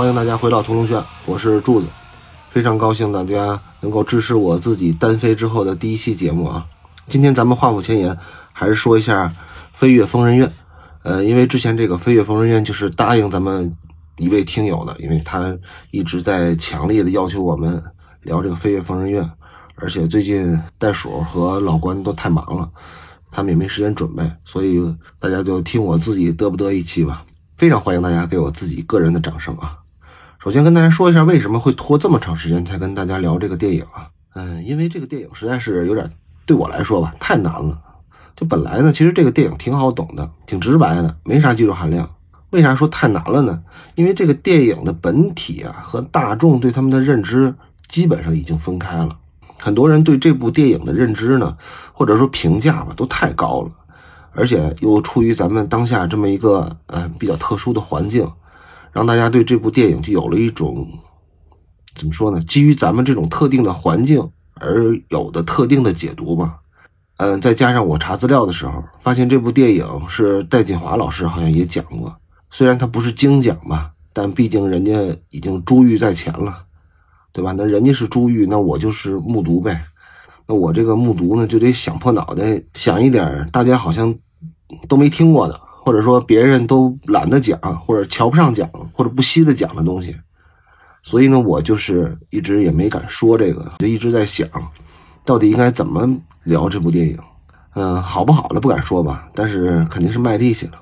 欢迎大家回到屠龙轩，我是柱子，非常高兴大家能够支持我自己单飞之后的第一期节目啊。今天咱们话不前言，还是说一下《飞跃疯人院》。呃，因为之前这个《飞跃疯人院》就是答应咱们一位听友的，因为他一直在强烈的要求我们聊这个《飞跃疯人院》，而且最近袋鼠和老关都太忙了，他们也没时间准备，所以大家就听我自己嘚不嘚一期吧。非常欢迎大家给我自己个人的掌声啊！首先跟大家说一下为什么会拖这么长时间才跟大家聊这个电影啊？嗯，因为这个电影实在是有点对我来说吧太难了。就本来呢，其实这个电影挺好懂的，挺直白的，没啥技术含量。为啥说太难了呢？因为这个电影的本体啊和大众对他们的认知基本上已经分开了。很多人对这部电影的认知呢，或者说评价吧，都太高了。而且又出于咱们当下这么一个呃比较特殊的环境，让大家对这部电影就有了一种怎么说呢？基于咱们这种特定的环境而有的特定的解读吧。嗯，再加上我查资料的时候，发现这部电影是戴锦华老师好像也讲过，虽然他不是精讲吧，但毕竟人家已经珠玉在前了，对吧？那人家是珠玉，那我就是木渎呗。那我这个木渎呢，就得想破脑袋想一点大家好像都没听过的，或者说别人都懒得讲，或者瞧不上讲，或者不稀得讲的东西。所以呢，我就是一直也没敢说这个，就一直在想，到底应该怎么聊这部电影。嗯，好不好的不敢说吧，但是肯定是卖力气了。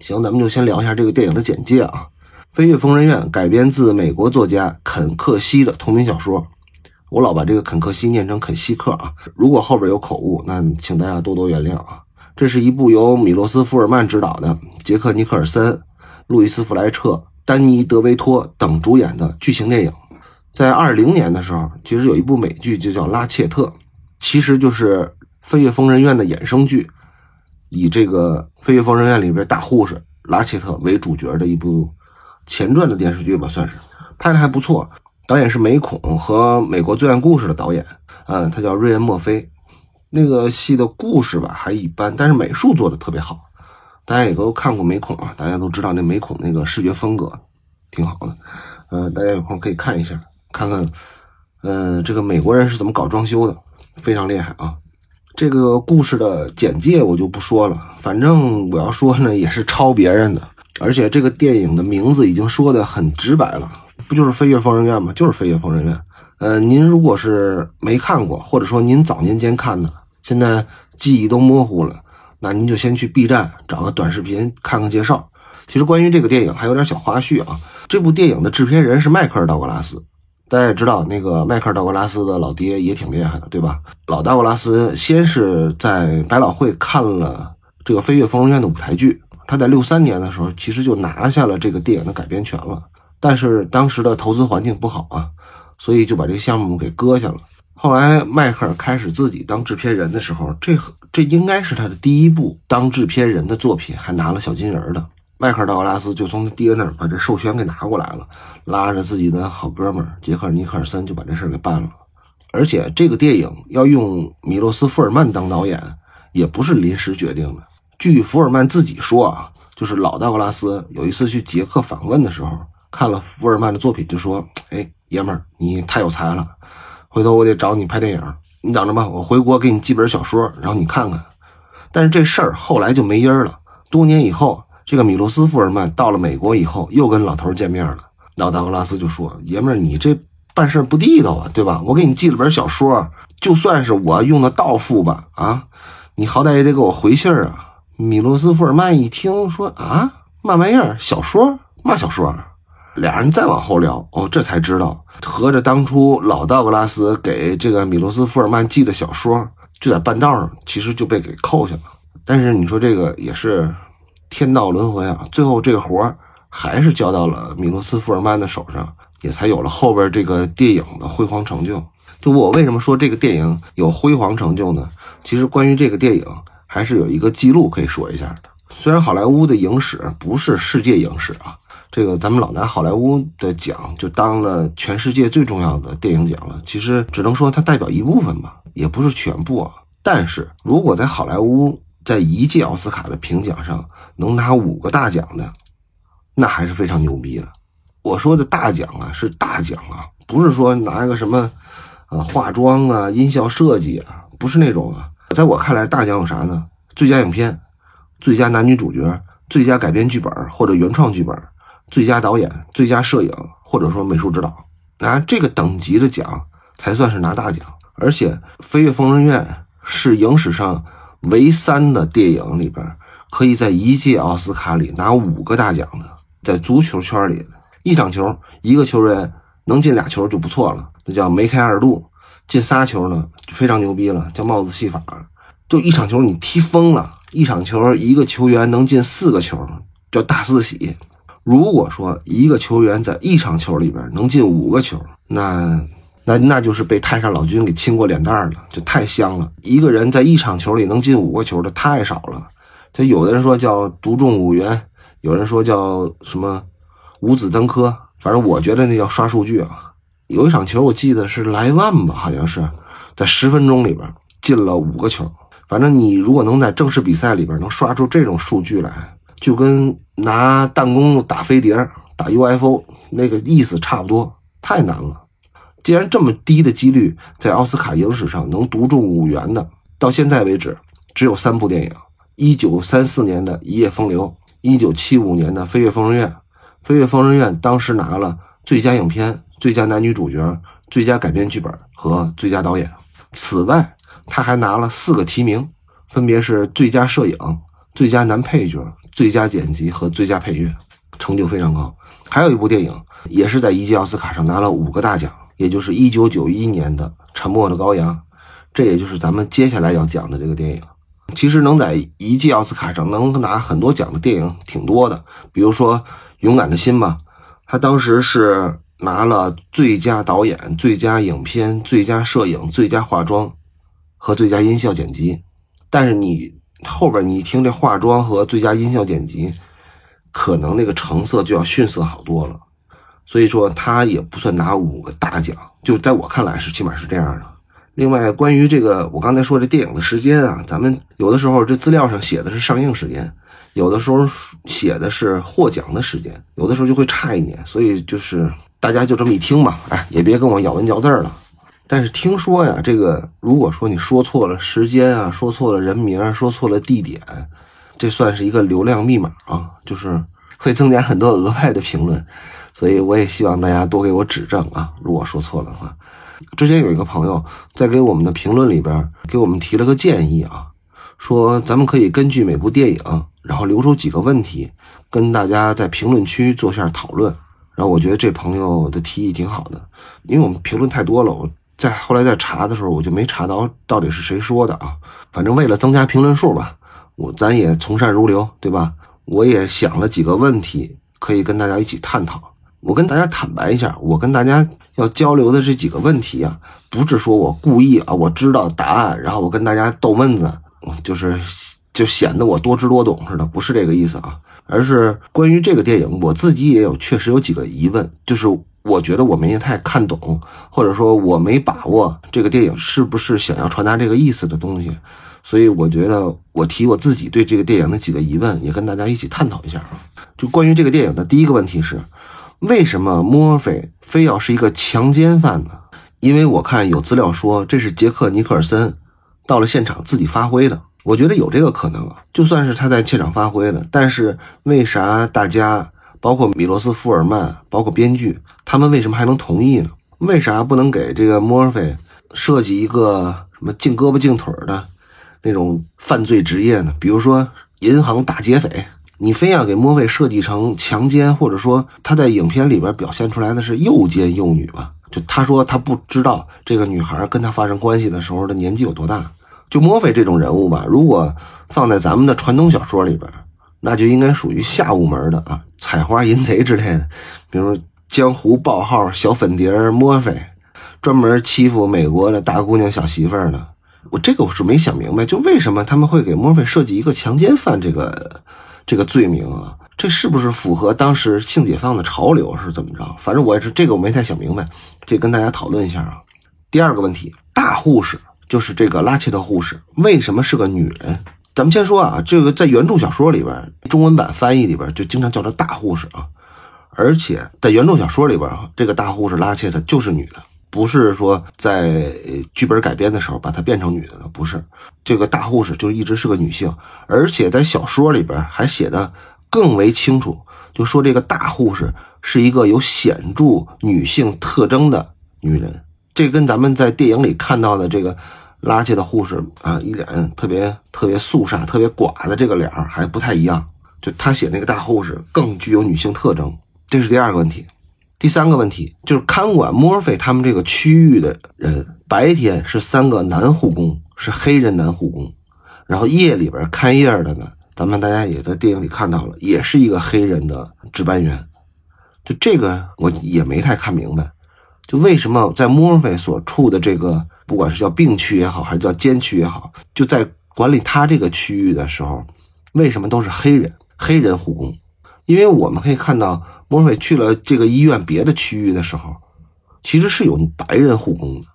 行，咱们就先聊一下这个电影的简介啊，《飞跃疯人院》改编自美国作家肯克西的同名小说。我老把这个肯克西念成肯西克啊，如果后边有口误，那请大家多多原谅啊。这是一部由米洛斯·福尔曼执导的，杰克·尼克尔森、路易斯·弗莱彻、丹尼·德维托等主演的剧情电影。在二零年的时候，其实有一部美剧就叫《拉切特》，其实就是《飞跃疯人院》的衍生剧，以这个《飞跃疯人院》里边大护士拉切特为主角的一部前传的电视剧吧，算是拍的还不错。导演是美恐和美国罪案故事的导演，嗯，他叫瑞恩·墨菲。那个戏的故事吧还一般，但是美术做的特别好。大家也都看过美恐啊，大家都知道那美恐那个视觉风格挺好的。嗯，大家有空可以看一下，看看，嗯，这个美国人是怎么搞装修的，非常厉害啊。这个故事的简介我就不说了，反正我要说呢也是抄别人的，而且这个电影的名字已经说的很直白了。不就是《飞跃疯人院》吗？就是《飞跃疯人院》。呃，您如果是没看过，或者说您早年间看的，现在记忆都模糊了，那您就先去 B 站找个短视频看看介绍。其实关于这个电影还有点小花絮啊。这部电影的制片人是迈克尔·道格拉斯，大家也知道，那个迈克尔·道格拉斯的老爹也挺厉害的，对吧？老道格拉斯先是在百老汇看了这个《飞跃疯人院》的舞台剧，他在六三年的时候其实就拿下了这个电影的改编权了。但是当时的投资环境不好啊，所以就把这个项目给搁下了。后来迈克尔开始自己当制片人的时候，这这应该是他的第一部当制片人的作品，还拿了小金人的。迈克尔道格拉斯就从他爹那儿把这授权给拿过来了，拉着自己的好哥们杰克尼克尔森就把这事儿给办了。而且这个电影要用米洛斯福尔曼当导演，也不是临时决定的。据福尔曼自己说啊，就是老道格拉斯有一次去捷克访问的时候。看了福尔曼的作品，就说：“哎，爷们儿，你太有才了，回头我得找你拍电影。你等着吧，我回国给你寄本小说，然后你看看。”但是这事儿后来就没音儿了。多年以后，这个米洛斯·福尔曼到了美国以后，又跟老头见面了。老道格拉斯就说：“爷们儿，你这办事不地道啊，对吧？我给你寄了本小说，就算是我用的道付吧，啊，你好歹也得给我回信儿啊。”米洛斯·福尔曼一听说：“啊，嘛玩意儿？小说？嘛小说？”俩人再往后聊，哦，这才知道，合着当初老道格拉斯给这个米罗斯·福尔曼寄的小说，就在半道上，其实就被给扣下了。但是你说这个也是天道轮回啊，最后这个活还是交到了米罗斯·福尔曼的手上，也才有了后边这个电影的辉煌成就。就我为什么说这个电影有辉煌成就呢？其实关于这个电影，还是有一个记录可以说一下的。虽然好莱坞的影史不是世界影史啊。这个咱们老拿好莱坞的奖就当了全世界最重要的电影奖了，其实只能说它代表一部分吧，也不是全部啊。但是如果在好莱坞在一届奥斯卡的评奖上能拿五个大奖的，那还是非常牛逼的。我说的大奖啊，是大奖啊，不是说拿一个什么，呃，化妆啊、音效设计啊，不是那种啊。在我看来，大奖有啥呢？最佳影片、最佳男女主角、最佳改编剧本或者原创剧本、最佳导演、最佳摄影或者说美术指导，拿这个等级的奖才算是拿大奖。而且《飞越疯人院》是影史上唯三的电影里边，可以在一届奥斯卡里拿五个大奖的。在足球圈里，一场球一个球员能进俩球就不错了，那叫梅开二度；进仨球呢就非常牛逼了，叫帽子戏法。就一场球你踢疯了，一场球一个球员能进四个球叫大四喜。如果说一个球员在一场球里边能进五个球，那那那就是被太上老君给亲过脸蛋了，就太香了。一个人在一场球里能进五个球的太少了，他有的人说叫独中五元。有人说叫什么五子登科，反正我觉得那叫刷数据啊。有一场球我记得是莱万吧，好像是在十分钟里边进了五个球。反正你如果能在正式比赛里边能刷出这种数据来，就跟拿弹弓打飞碟、打 UFO 那个意思差不多，太难了。既然这么低的几率在奥斯卡影史上能独中五元的，到现在为止只有三部电影：一九三四年的《一夜风流》。一九七五年的《飞越疯人院》，《飞越疯人院》当时拿了最佳影片、最佳男女主角、最佳改编剧本和最佳导演。此外，他还拿了四个提名，分别是最佳摄影、最佳男配角、最佳剪辑和最佳配乐，成就非常高。还有一部电影也是在一届奥斯卡上拿了五个大奖，也就是一九九一年的《沉默的羔羊》，这也就是咱们接下来要讲的这个电影。其实能在一届奥斯卡上能拿很多奖的电影挺多的，比如说《勇敢的心》吧，他当时是拿了最佳导演、最佳影片、最佳摄影、最佳化妆和最佳音效剪辑。但是你后边你一听这化妆和最佳音效剪辑，可能那个成色就要逊色好多了，所以说他也不算拿五个大奖，就在我看来是起码是这样的。另外，关于这个我刚才说这电影的时间啊，咱们有的时候这资料上写的是上映时间，有的时候写的是获奖的时间，有的时候就会差一年，所以就是大家就这么一听吧，哎，也别跟我咬文嚼字了。但是听说呀，这个如果说你说错了时间啊，说错了人名，说错了地点，这算是一个流量密码啊，就是会增加很多额外的评论，所以我也希望大家多给我指正啊，如果说错了的话。之前有一个朋友在给我们的评论里边给我们提了个建议啊，说咱们可以根据每部电影，然后留出几个问题，跟大家在评论区做下讨论。然后我觉得这朋友的提议挺好的，因为我们评论太多了，我在后来在查的时候我就没查到到底是谁说的啊。反正为了增加评论数吧，我咱也从善如流，对吧？我也想了几个问题可以跟大家一起探讨。我跟大家坦白一下，我跟大家要交流的这几个问题啊，不是说我故意啊，我知道答案，然后我跟大家逗闷子，就是就显得我多知多懂似的，不是这个意思啊，而是关于这个电影，我自己也有确实有几个疑问，就是我觉得我没太看懂，或者说我没把握这个电影是不是想要传达这个意思的东西，所以我觉得我提我自己对这个电影的几个疑问，也跟大家一起探讨一下啊。就关于这个电影的第一个问题是。为什么墨菲非要是一个强奸犯呢？因为我看有资料说这是杰克尼克尔森到了现场自己发挥的，我觉得有这个可能啊。就算是他在现场发挥的，但是为啥大家包括米罗斯福尔曼，包括编剧，他们为什么还能同意呢？为啥不能给这个墨菲设计一个什么净胳膊净腿的那种犯罪职业呢？比如说银行大劫匪。你非要给莫菲设计成强奸，或者说他在影片里边表现出来的是又奸又女吧？就他说他不知道这个女孩跟他发生关系的时候的年纪有多大。就莫菲这种人物吧，如果放在咱们的传统小说里边，那就应该属于下五门的啊，采花淫贼之类的，比如江湖报号小粉蝶莫菲，专门欺负美国的大姑娘小媳妇儿的。我这个我是没想明白，就为什么他们会给莫菲设计一个强奸犯这个？这个罪名啊，这是不是符合当时性解放的潮流是怎么着？反正我也是这个我没太想明白，这跟大家讨论一下啊。第二个问题，大护士就是这个拉切特护士，为什么是个女人？咱们先说啊，这个在原著小说里边，中文版翻译里边就经常叫她大护士啊，而且在原著小说里边，这个大护士拉切特就是女的，不是说在剧本改编的时候把她变成女的的，不是。这个大护士就一直是个女性，而且在小说里边还写的更为清楚，就说这个大护士是一个有显著女性特征的女人。这跟咱们在电影里看到的这个拉切的护士啊，一脸特别特别肃杀、特别寡的这个脸还不太一样。就他写那个大护士更具有女性特征。这是第二个问题，第三个问题就是看管墨菲他们这个区域的人，白天是三个男护工，是黑人男护工，然后夜里边看夜的呢，咱们大家也在电影里看到了，也是一个黑人的值班员。就这个我也没太看明白，就为什么在墨菲所处的这个，不管是叫病区也好，还是叫监区也好，就在管理他这个区域的时候，为什么都是黑人黑人护工？因为我们可以看到。莫菲去了这个医院别的区域的时候，其实是有白人护工的，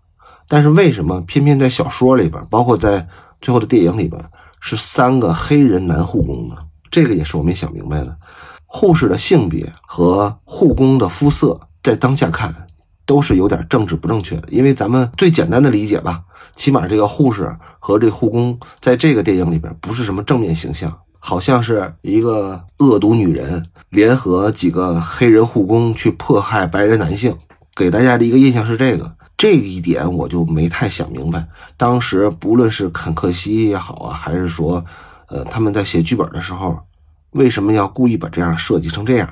但是为什么偏偏在小说里边，包括在最后的电影里边，是三个黑人男护工呢？这个也是我没想明白的。护士的性别和护工的肤色，在当下看都是有点政治不正确的。因为咱们最简单的理解吧，起码这个护士和这护工在这个电影里边不是什么正面形象。好像是一个恶毒女人联合几个黑人护工去迫害白人男性，给大家的一个印象是这个，这一点我就没太想明白。当时不论是肯克西也好啊，还是说，呃，他们在写剧本的时候，为什么要故意把这样设计成这样？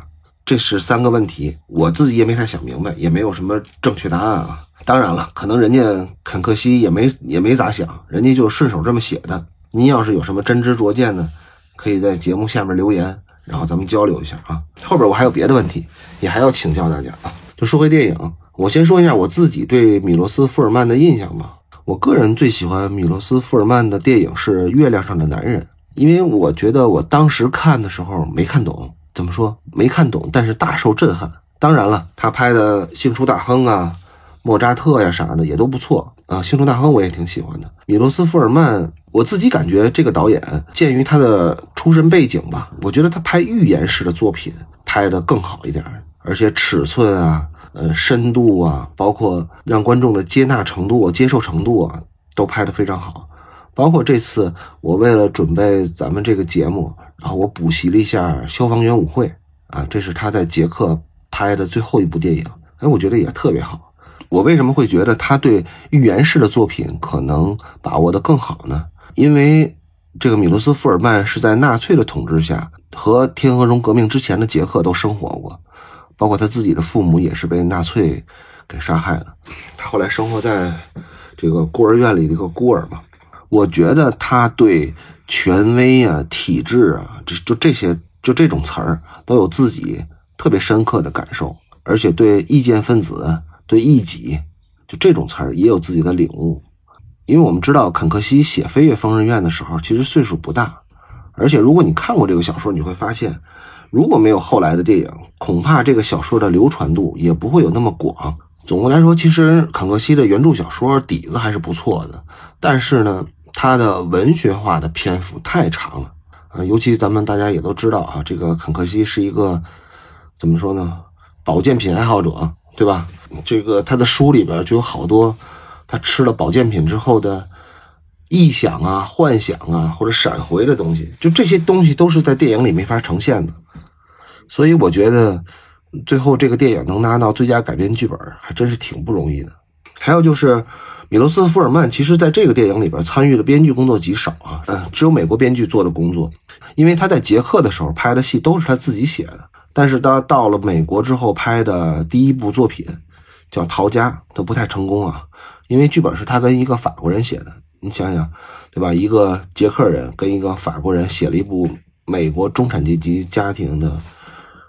这是三个问题，我自己也没太想明白，也没有什么正确答案啊。当然了，可能人家肯克西也没也没咋想，人家就顺手这么写的。您要是有什么真知灼见呢？可以在节目下面留言，然后咱们交流一下啊。后边我还有别的问题，也还要请教大家啊。就说回电影，我先说一下我自己对米罗斯·福尔曼的印象吧。我个人最喜欢米罗斯·福尔曼的电影是《月亮上的男人》，因为我觉得我当时看的时候没看懂，怎么说没看懂，但是大受震撼。当然了，他拍的《幸出大亨》啊。莫扎特呀啥的也都不错啊，《星出大亨》我也挺喜欢的。米罗斯福尔曼，我自己感觉这个导演鉴于他的出身背景吧，我觉得他拍寓言式的作品拍的更好一点，而且尺寸啊、呃深度啊，包括让观众的接纳程度、接受程度啊，都拍的非常好。包括这次我为了准备咱们这个节目，然后我补习了一下《消防员舞会》啊，这是他在捷克拍的最后一部电影，哎，我觉得也特别好。我为什么会觉得他对寓言式的作品可能把握的更好呢？因为这个米罗斯福尔曼是在纳粹的统治下和天鹅绒革命之前的捷克都生活过，包括他自己的父母也是被纳粹给杀害了。他后来生活在这个孤儿院里的一个孤儿嘛。我觉得他对权威啊、体制啊，这就这些就这种词儿都有自己特别深刻的感受，而且对意见分子。对异己，就这种词儿也有自己的领悟，因为我们知道肯克西写《飞越疯人院》的时候，其实岁数不大，而且如果你看过这个小说，你会发现，如果没有后来的电影，恐怕这个小说的流传度也不会有那么广。总的来说，其实肯克西的原著小说底子还是不错的，但是呢，他的文学化的篇幅太长了啊，尤其咱们大家也都知道啊，这个肯克西是一个怎么说呢，保健品爱好者。对吧？这个他的书里边就有好多他吃了保健品之后的臆想啊、幻想啊，或者闪回的东西，就这些东西都是在电影里没法呈现的。所以我觉得最后这个电影能拿到最佳改编剧本，还真是挺不容易的。还有就是米罗斯·福尔曼，其实在这个电影里边参与的编剧工作极少啊，嗯，只有美国编剧做的工作，因为他在捷克的时候拍的戏都是他自己写的。但是他到了美国之后拍的第一部作品叫《逃家》，都不太成功啊，因为剧本是他跟一个法国人写的。你想想，对吧？一个捷克人跟一个法国人写了一部美国中产阶级家庭的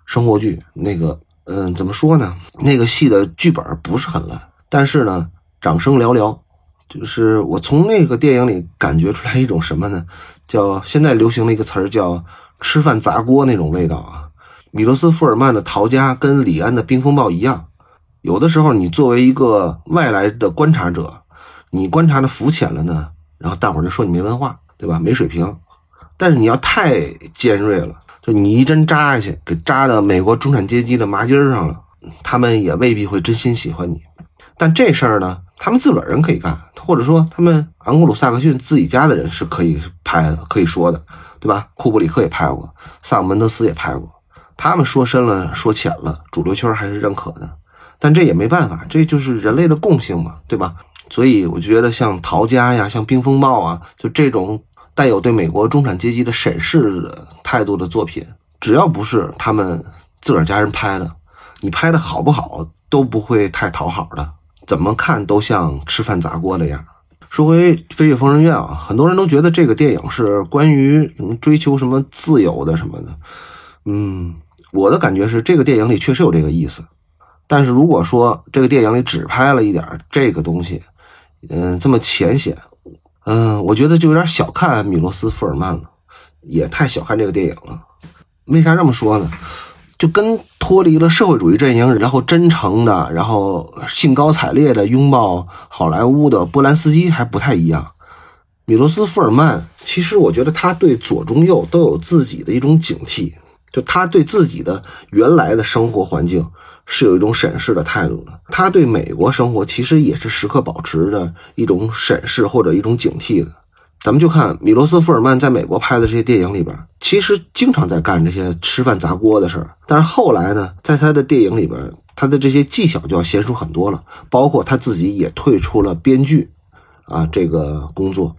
生活剧，那个，嗯，怎么说呢？那个戏的剧本不是很烂，但是呢，掌声寥寥。就是我从那个电影里感觉出来一种什么呢？叫现在流行的一个词儿叫“吃饭砸锅”那种味道啊。米罗斯福尔曼的《逃家》跟李安的《冰风暴》一样，有的时候你作为一个外来的观察者，你观察的肤浅了呢，然后大伙儿就说你没文化，对吧？没水平。但是你要太尖锐了，就你一针扎下去，给扎到美国中产阶级的麻筋上了，他们也未必会真心喜欢你。但这事儿呢，他们自个儿人可以干，或者说他们昂古鲁萨克逊自己家的人是可以拍的，可以说的，对吧？库布里克也拍过，萨姆门德斯也拍过，他们说深了说浅了，主流圈还是认可的。但这也没办法，这就是人类的共性嘛，对吧？所以我觉得像陶家呀，像冰风暴啊，就这种带有对美国中产阶级的审视的态度的作品，只要不是他们自个儿家人拍的，你拍的好不好都不会太讨好的，怎么看都像吃饭砸锅的样。说回《飞越疯人院》啊，很多人都觉得这个电影是关于什么追求什么自由的什么的，嗯，我的感觉是这个电影里确实有这个意思。但是如果说这个电影里只拍了一点这个东西，嗯，这么浅显，嗯，我觉得就有点小看米罗斯·福尔曼了，也太小看这个电影了。为啥这么说呢？就跟脱离了社会主义阵营，然后真诚的，然后兴高采烈的拥抱好莱坞的波兰斯基还不太一样。米罗斯·福尔曼，其实我觉得他对左中右都有自己的一种警惕，就他对自己的原来的生活环境。是有一种审视的态度的，他对美国生活其实也是时刻保持着一种审视或者一种警惕的。咱们就看米罗斯·福尔曼在美国拍的这些电影里边，其实经常在干这些吃饭砸锅的事儿。但是后来呢，在他的电影里边，他的这些技巧就要娴熟很多了，包括他自己也退出了编剧啊这个工作，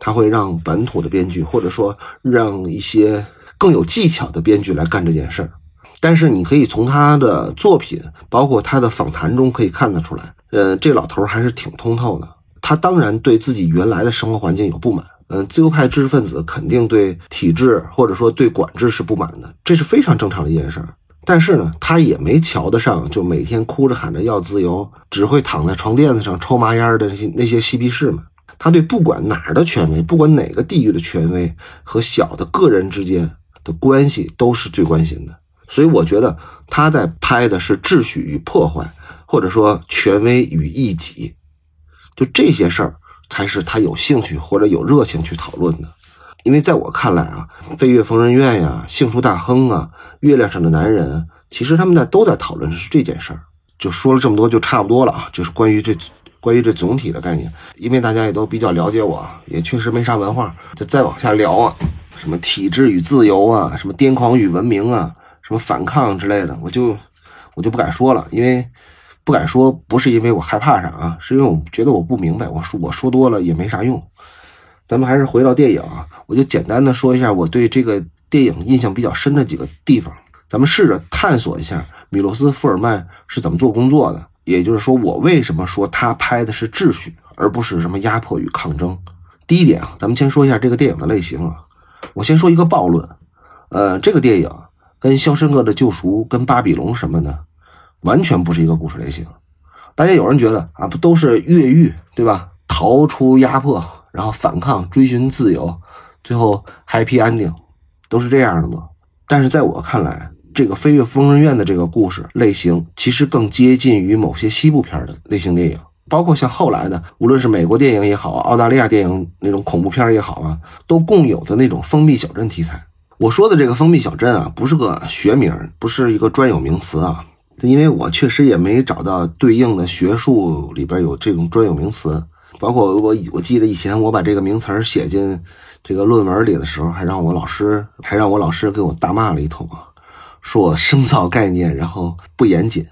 他会让本土的编剧，或者说让一些更有技巧的编剧来干这件事儿。但是你可以从他的作品，包括他的访谈中可以看得出来，呃，这老头还是挺通透的。他当然对自己原来的生活环境有不满，嗯，自由派知识分子肯定对体制或者说对管制是不满的，这是非常正常的一件事。但是呢，他也没瞧得上就每天哭着喊着要自由，只会躺在床垫子上抽麻烟的那些那些嬉皮士们。他对不管哪儿的权威，不管哪个地域的权威和小的个人之间的关系，都是最关心的。所以我觉得他在拍的是秩序与破坏，或者说权威与异己，就这些事儿才是他有兴趣或者有热情去讨论的。因为在我看来啊，《飞越疯人院》呀，《杏树大亨》啊，《月亮上的男人》，其实他们在都在讨论的是这件事儿。就说了这么多，就差不多了啊。就是关于这关于这总体的概念，因为大家也都比较了解我，也确实没啥文化，就再往下聊啊，什么体制与自由啊，什么癫狂与文明啊。什么反抗之类的，我就我就不敢说了，因为不敢说，不是因为我害怕啥啊，是因为我觉得我不明白，我说我说多了也没啥用。咱们还是回到电影啊，我就简单的说一下我对这个电影印象比较深的几个地方。咱们试着探索一下米罗斯福尔曼是怎么做工作的，也就是说，我为什么说他拍的是秩序，而不是什么压迫与抗争。第一点啊，咱们先说一下这个电影的类型啊，我先说一个暴论，呃，这个电影。跟《肖申克的救赎》、跟《巴比龙》什么的，完全不是一个故事类型。大家有人觉得啊，不都是越狱对吧？逃出压迫，然后反抗，追寻自由，最后 happy ending，都是这样的吗？但是在我看来，这个《飞越疯人院》的这个故事类型，其实更接近于某些西部片的类型电影，包括像后来的，无论是美国电影也好，澳大利亚电影那种恐怖片也好啊，都共有的那种封闭小镇题材。我说的这个封闭小镇啊，不是个学名，不是一个专有名词啊，因为我确实也没找到对应的学术里边有这种专有名词。包括我，我记得以前我把这个名词写进这个论文里的时候，还让我老师，还让我老师给我大骂了一通啊，说我生造概念，然后不严谨。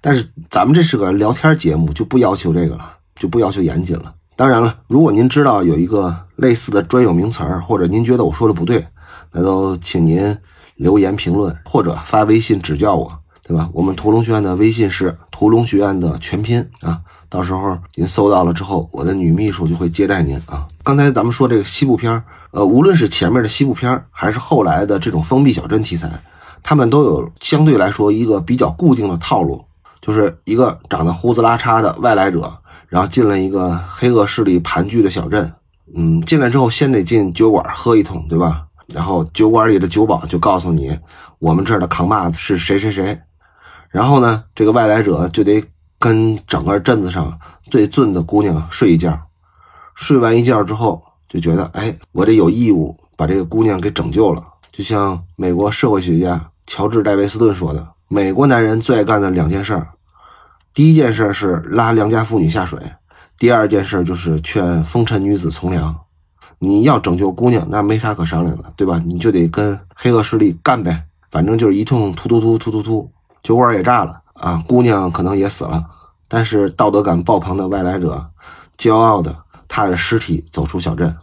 但是咱们这是个聊天节目，就不要求这个了，就不要求严谨了。当然了，如果您知道有一个类似的专有名词，或者您觉得我说的不对，那都请您留言评论或者发微信指教我，对吧？我们屠龙学院的微信是屠龙学院的全拼啊，到时候您搜到了之后，我的女秘书就会接待您啊。刚才咱们说这个西部片儿呃，无论是前面的西部片儿还是后来的这种封闭小镇题材，他们都有相对来说一个比较固定的套路，就是一个长得胡子拉碴的外来者，然后进了一个黑恶势力盘踞的小镇，嗯，进来之后先得进酒馆喝一通，对吧？然后酒馆里的酒保就告诉你，我们这儿的扛把子是谁谁谁。然后呢，这个外来者就得跟整个镇子上最俊的姑娘睡一觉。睡完一觉之后，就觉得，哎，我这有义务把这个姑娘给拯救了，就像美国社会学家乔治·戴维斯顿说的：“美国男人最爱干的两件事，第一件事是拉良家妇女下水，第二件事就是劝风尘女子从良。你要拯救姑娘，那没啥可商量的，对吧？你就得跟黑恶势力干呗，反正就是一通突突突突突突，酒馆也炸了啊，姑娘可能也死了，但是道德感爆棚的外来者，骄傲的踏着尸体走出小镇。”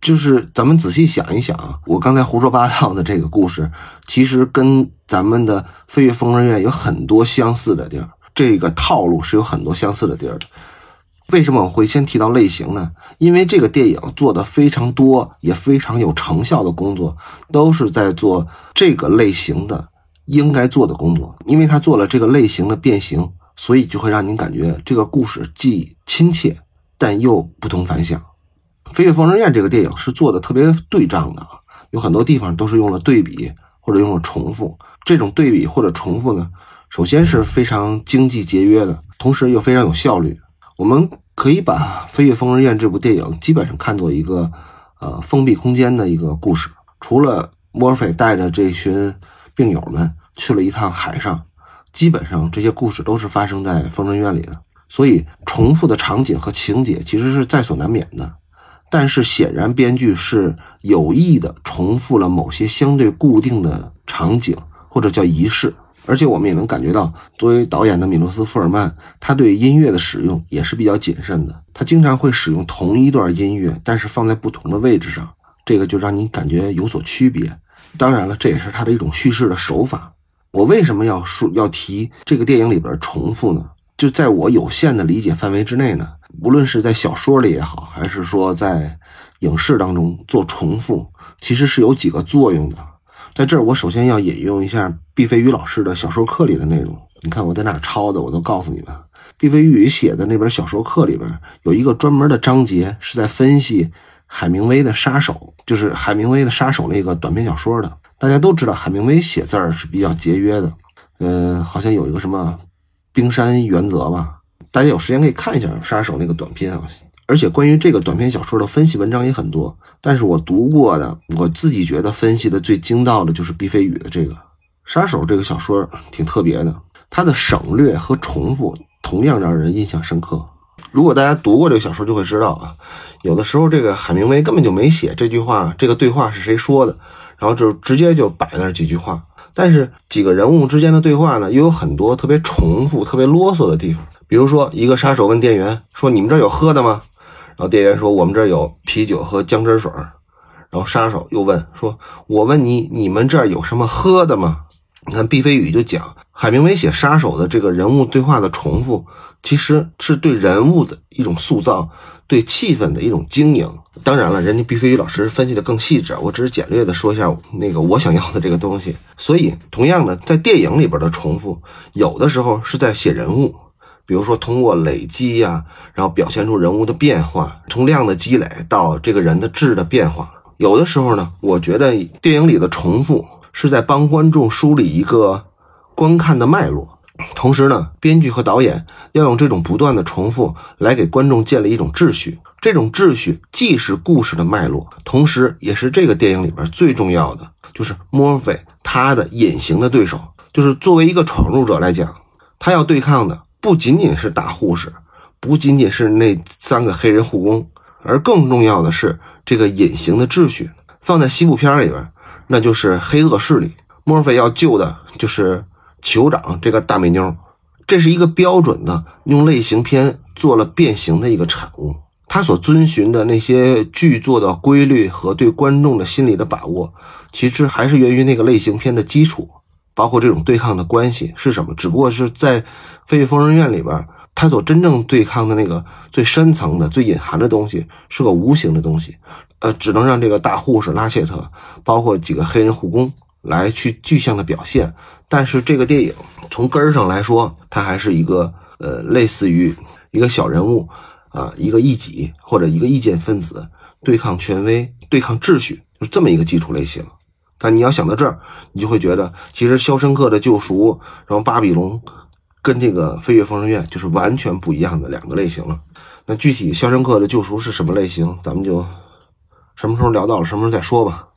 就是咱们仔细想一想啊，我刚才胡说八道的这个故事，其实跟咱们的《飞越疯人院》有很多相似的地儿，这个套路是有很多相似的地儿的。为什么我会先提到类型呢？因为这个电影做的非常多，也非常有成效的工作，都是在做这个类型的应该做的工作。因为他做了这个类型的变形，所以就会让您感觉这个故事既亲切，但又不同凡响。《飞越疯人院》这个电影是做的特别对仗的，有很多地方都是用了对比或者用了重复。这种对比或者重复呢，首先是非常经济节约的，同时又非常有效率。我们可以把《飞越疯人院》这部电影基本上看作一个呃封闭空间的一个故事。除了墨菲带着这群病友们去了一趟海上，基本上这些故事都是发生在疯人院里的，所以重复的场景和情节其实是在所难免的。但是显然，编剧是有意的重复了某些相对固定的场景，或者叫仪式。而且我们也能感觉到，作为导演的米洛斯·福尔曼，他对音乐的使用也是比较谨慎的。他经常会使用同一段音乐，但是放在不同的位置上，这个就让你感觉有所区别。当然了，这也是他的一种叙事的手法。我为什么要说要提这个电影里边重复呢？就在我有限的理解范围之内呢？无论是在小说里也好，还是说在影视当中做重复，其实是有几个作用的。在这儿，我首先要引用一下毕飞宇老师的小说课里的内容。你看我在哪抄的，我都告诉你们。毕飞宇写的那本小说课里边有一个专门的章节，是在分析海明威的《杀手》，就是海明威的《杀手》那个短篇小说的。大家都知道，海明威写字儿是比较节约的，嗯，好像有一个什么冰山原则吧。大家有时间可以看一下《杀手》那个短篇啊，而且关于这个短篇小说的分析文章也很多。但是我读过的，我自己觉得分析的最精到的就是毕飞宇的这个《杀手》这个小说，挺特别的。它的省略和重复同样让人印象深刻。如果大家读过这个小说，就会知道啊，有的时候这个海明威根本就没写这句话，这个对话是谁说的，然后就直接就摆那几句话。但是几个人物之间的对话呢，又有很多特别重复、特别啰嗦的地方。比如说，一个杀手问店员说：“你们这儿有喝的吗？”然后店员说：“我们这儿有啤酒和姜汁水。”然后杀手又问说：“我问你，你们这儿有什么喝的吗？”你看毕飞宇就讲，海明威写杀手的这个人物对话的重复，其实是对人物的一种塑造，对气氛的一种经营。当然了，人家毕飞宇老师分析的更细致，我只是简略的说一下那个我想要的这个东西。所以，同样的，在电影里边的重复，有的时候是在写人物。比如说，通过累积呀，然后表现出人物的变化，从量的积累到这个人的质的变化。有的时候呢，我觉得电影里的重复是在帮观众梳理一个观看的脉络，同时呢，编剧和导演要用这种不断的重复来给观众建立一种秩序。这种秩序既是故事的脉络，同时也是这个电影里边最重要的，就是墨菲他的隐形的对手，就是作为一个闯入者来讲，他要对抗的。不仅仅是大护士，不仅仅是那三个黑人护工，而更重要的是这个隐形的秩序。放在西部片里边，那就是黑恶势力。墨菲要救的就是酋长这个大美妞，这是一个标准的用类型片做了变形的一个产物。他所遵循的那些剧作的规律和对观众的心理的把握，其实还是源于那个类型片的基础。包括这种对抗的关系是什么？只不过是在《飞越疯人院》里边，他所真正对抗的那个最深层的、最隐含的东西是个无形的东西，呃，只能让这个大护士拉切特，包括几个黑人护工来去具象的表现。但是这个电影从根儿上来说，它还是一个呃，类似于一个小人物啊，一个异己或者一个意见分子对抗权威、对抗秩序，就是这么一个基础类型。但你要想到这儿，你就会觉得，其实《肖申克的救赎》然后《巴比龙》跟这个《飞越疯人院》就是完全不一样的两个类型了。那具体《肖申克的救赎》是什么类型，咱们就什么时候聊到了什么时候再说吧。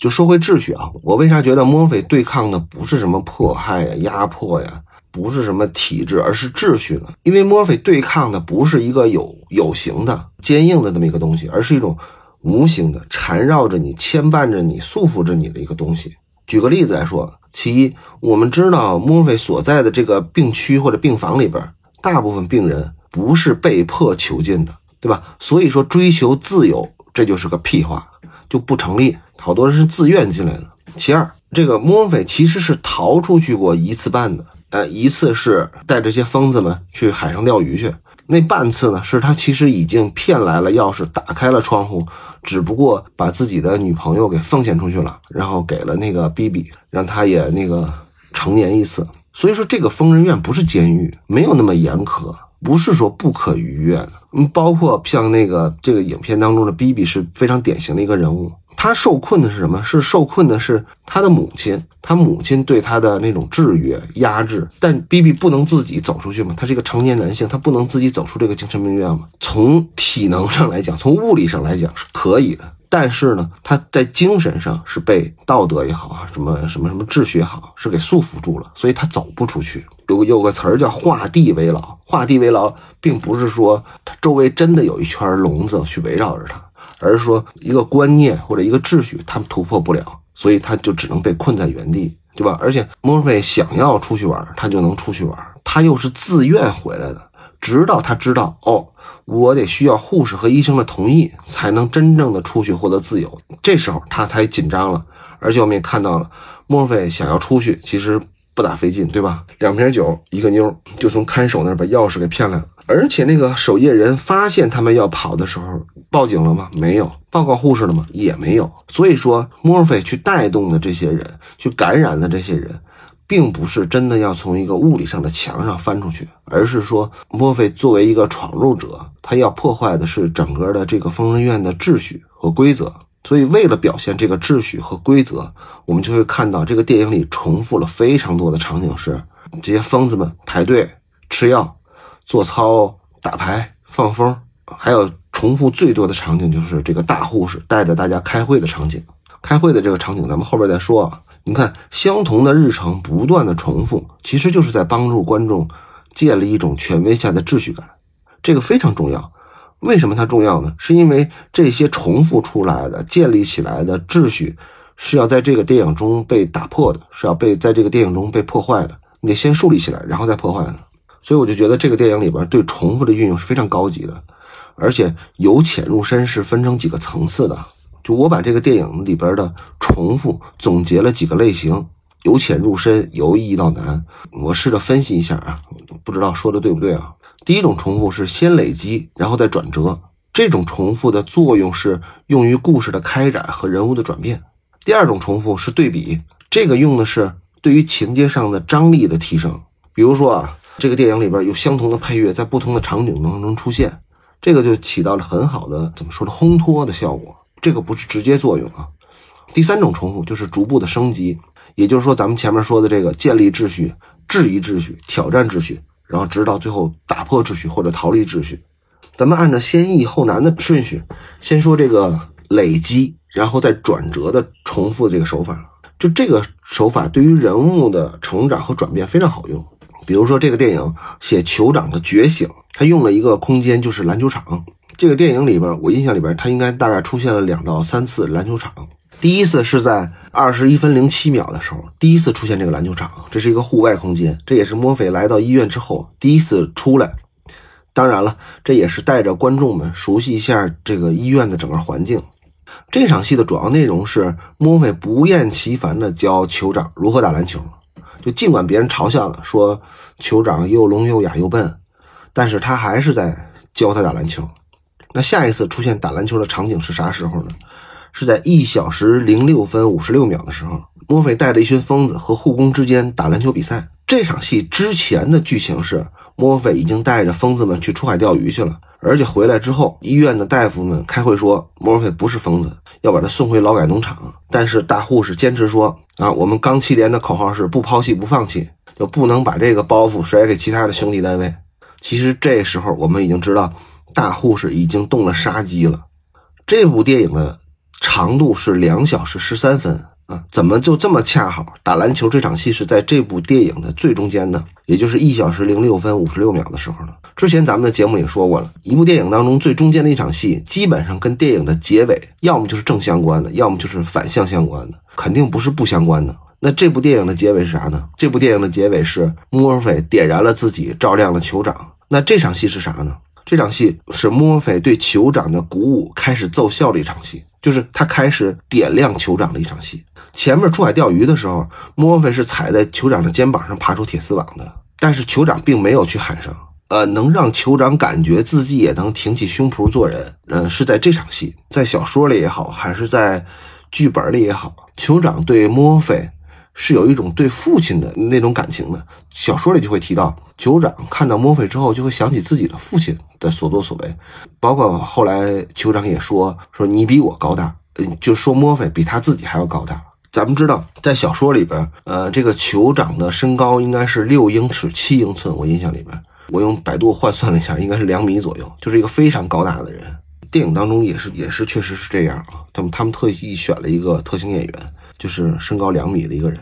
就说回秩序啊，我为啥觉得墨菲对抗的不是什么迫害呀、压迫呀，不是什么体制，而是秩序呢？因为墨菲对抗的不是一个有有形的、坚硬的这么一个东西，而是一种无形的、缠绕着你、牵绊着你、束缚着你的一个东西。举个例子来说，其一，我们知道墨菲所在的这个病区或者病房里边，大部分病人不是被迫囚禁的，对吧？所以说追求自由，这就是个屁话。就不成立，好多人是自愿进来的。其二，这个墨菲其实是逃出去过一次半的，呃，一次是带这些疯子们去海上钓鱼去，那半次呢是他其实已经骗来了钥匙，打开了窗户，只不过把自己的女朋友给奉献出去了，然后给了那个 B B，让他也那个成年一次。所以说，这个疯人院不是监狱，没有那么严苛。不是说不可逾越的，嗯，包括像那个这个影片当中的 B B 是非常典型的一个人物。他受困的是什么？是受困的是他的母亲，他母亲对他的那种制约、压制。但 B B 不能自己走出去吗？他是一个成年男性，他不能自己走出这个精神病院吗？从体能上来讲，从物理上来讲是可以的。但是呢，他在精神上是被道德也好啊，什么什么什么秩序也好，是给束缚住了，所以他走不出去。有有个词儿叫“画地为牢”，画地为牢，并不是说它周围真的有一圈笼子去围绕着他，而是说一个观念或者一个秩序，他们突破不了，所以他就只能被困在原地，对吧？而且莫菲想要出去玩，他就能出去玩，他又是自愿回来的，直到他知道哦。我得需要护士和医生的同意，才能真正的出去获得自由。这时候他才紧张了，而且我们也看到了，墨菲想要出去其实不咋费劲，对吧？两瓶酒，一个妞，就从看守那儿把钥匙给骗来了。而且那个守夜人发现他们要跑的时候，报警了吗？没有。报告护士了吗？也没有。所以说，墨菲去带动的这些人，去感染的这些人。并不是真的要从一个物理上的墙上翻出去，而是说，墨菲作为一个闯入者，他要破坏的是整个的这个疯人院的秩序和规则。所以，为了表现这个秩序和规则，我们就会看到这个电影里重复了非常多的场景，是这些疯子们排队吃药、做操、打牌、放风，还有重复最多的场景就是这个大护士带着大家开会的场景。开会的这个场景，咱们后边再说啊。你看，相同的日程不断的重复，其实就是在帮助观众建立一种权威下的秩序感，这个非常重要。为什么它重要呢？是因为这些重复出来的、建立起来的秩序是要在这个电影中被打破的，是要被在这个电影中被破坏的。你得先树立起来，然后再破坏的。所以我就觉得这个电影里边对重复的运用是非常高级的，而且由浅入深是分成几个层次的。就我把这个电影里边的重复总结了几个类型，由浅入深，由易到难。我试着分析一下啊，不知道说的对不对啊？第一种重复是先累积，然后再转折，这种重复的作用是用于故事的开展和人物的转变。第二种重复是对比，这个用的是对于情节上的张力的提升。比如说啊，这个电影里边有相同的配乐，在不同的场景当中出现，这个就起到了很好的怎么说的烘托的效果。这个不是直接作用啊。第三种重复就是逐步的升级，也就是说，咱们前面说的这个建立秩序、质疑秩序、挑战秩序，然后直到最后打破秩序或者逃离秩序。咱们按照先易后难的顺序，先说这个累积，然后再转折的重复这个手法。就这个手法对于人物的成长和转变非常好用。比如说这个电影写酋长的觉醒，他用了一个空间就是篮球场。这个电影里边，我印象里边，它应该大概出现了两到三次篮球场。第一次是在二十一分零七秒的时候，第一次出现这个篮球场，这是一个户外空间，这也是墨菲来到医院之后第一次出来。当然了，这也是带着观众们熟悉一下这个医院的整个环境。这场戏的主要内容是墨菲不厌其烦地教酋长如何打篮球，就尽管别人嘲笑了，说酋长又聋又哑又笨，但是他还是在教他打篮球。那下一次出现打篮球的场景是啥时候呢？是在一小时零六分五十六秒的时候，墨菲带着一群疯子和护工之间打篮球比赛。这场戏之前的剧情是，墨菲已经带着疯子们去出海钓鱼去了，而且回来之后，医院的大夫们开会说，墨菲不是疯子，要把他送回劳改农场。但是大护士坚持说，啊，我们钢七连的口号是不抛弃不放弃，就不能把这个包袱甩给其他的兄弟单位。其实这时候我们已经知道。大护士已经动了杀机了。这部电影的长度是两小时十三分啊，怎么就这么恰好？打篮球这场戏是在这部电影的最中间呢，也就是一小时零六分五十六秒的时候呢。之前咱们的节目也说过了，一部电影当中最中间的一场戏，基本上跟电影的结尾要么就是正相关的，要么就是反向相关的，肯定不是不相关的。那这部电影的结尾是啥呢？这部电影的结尾是墨菲点燃了自己，照亮了酋长。那这场戏是啥呢？这场戏是墨菲对酋长的鼓舞开始奏效的一场戏，就是他开始点亮酋长的一场戏。前面出海钓鱼的时候，莫菲是踩在酋长的肩膀上爬出铁丝网的，但是酋长并没有去喊声。呃，能让酋长感觉自己也能挺起胸脯做人，嗯，是在这场戏，在小说里也好，还是在剧本里也好，酋长对莫菲。是有一种对父亲的那种感情的，小说里就会提到，酋长看到墨菲之后，就会想起自己的父亲的所作所为，包括后来酋长也说说你比我高大，嗯，就说墨菲比他自己还要高大。咱们知道，在小说里边，呃，这个酋长的身高应该是六英尺七英寸，我印象里边，我用百度换算了一下，应该是两米左右，就是一个非常高大的人。电影当中也是也是确实是这样啊，他们他们特意选了一个特型演员。就是身高两米的一个人。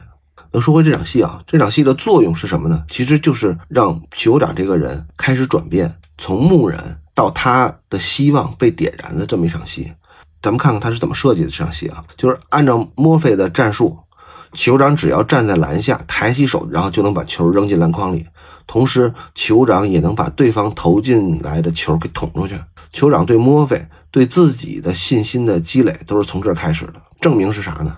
那说回这场戏啊，这场戏的作用是什么呢？其实就是让酋长这个人开始转变，从木人到他的希望被点燃的这么一场戏。咱们看看他是怎么设计的这场戏啊，就是按照墨菲的战术，酋长只要站在篮下，抬起手，然后就能把球扔进篮筐里，同时酋长也能把对方投进来的球给捅出去。酋长对墨菲对自己的信心的积累都是从这儿开始的。证明是啥呢？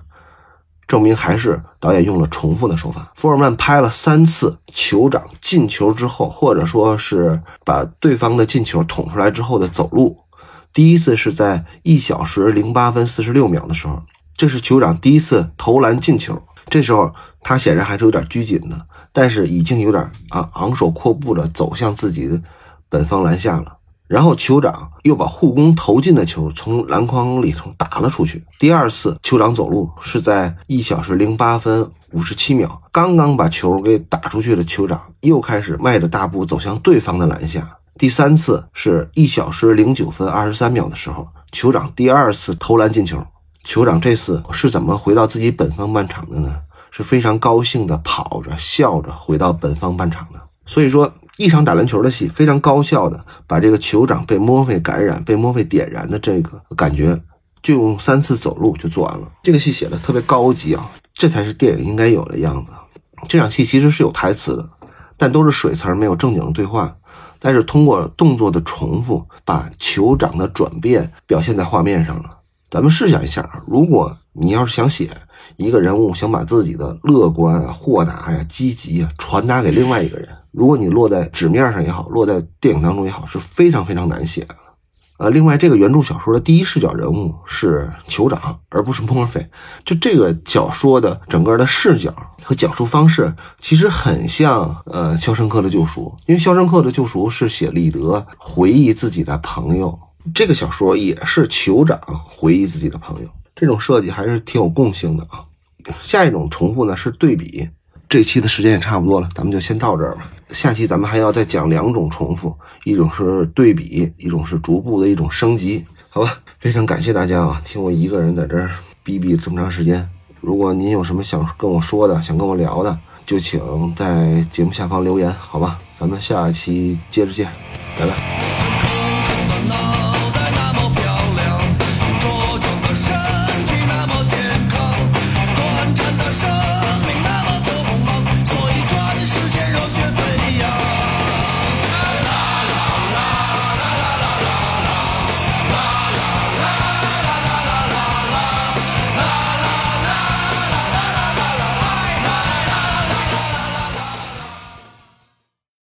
证明还是导演用了重复的手法。福尔曼拍了三次酋长进球之后，或者说是把对方的进球捅出来之后的走路。第一次是在一小时零八分四十六秒的时候，这是酋长第一次投篮进球。这时候他显然还是有点拘谨的，但是已经有点啊昂首阔步的走向自己的本方篮下了。然后酋长又把护工投进的球从篮筐里头打了出去。第二次酋长走路是在一小时零八分五十七秒，刚刚把球给打出去的酋长又开始迈着大步走向对方的篮下。第三次是一小时零九分二十三秒的时候，酋长第二次投篮进球。酋长这次是怎么回到自己本方半场的呢？是非常高兴的跑着笑着回到本方半场的。所以说。一场打篮球的戏，非常高效的把这个酋长被墨菲感染、被墨菲点燃的这个感觉，就用三次走路就做完了。这个戏写的特别高级啊，这才是电影应该有的样子。这场戏其实是有台词的，但都是水词，没有正经的对话。但是通过动作的重复，把酋长的转变表现在画面上了。咱们试想一下，如果你要是想写一个人物，想把自己的乐观啊、豁达呀、积极啊传达给另外一个人。如果你落在纸面上也好，落在电影当中也好，是非常非常难写的。呃，另外这个原著小说的第一视角人物是酋长，而不是墨菲。就这个小说的整个的视角和讲述方式，其实很像呃《肖申克的救赎》，因为《肖申克的救赎》是写李德回忆自己的朋友，这个小说也是酋长回忆自己的朋友。这种设计还是挺有共性的啊。下一种重复呢是对比。这期的时间也差不多了，咱们就先到这儿吧。下期咱们还要再讲两种重复，一种是对比，一种是逐步的一种升级，好吧？非常感谢大家啊，听我一个人在这儿逼逼这么长时间。如果您有什么想跟我说的，想跟我聊的，就请在节目下方留言，好吧？咱们下期接着见，拜拜。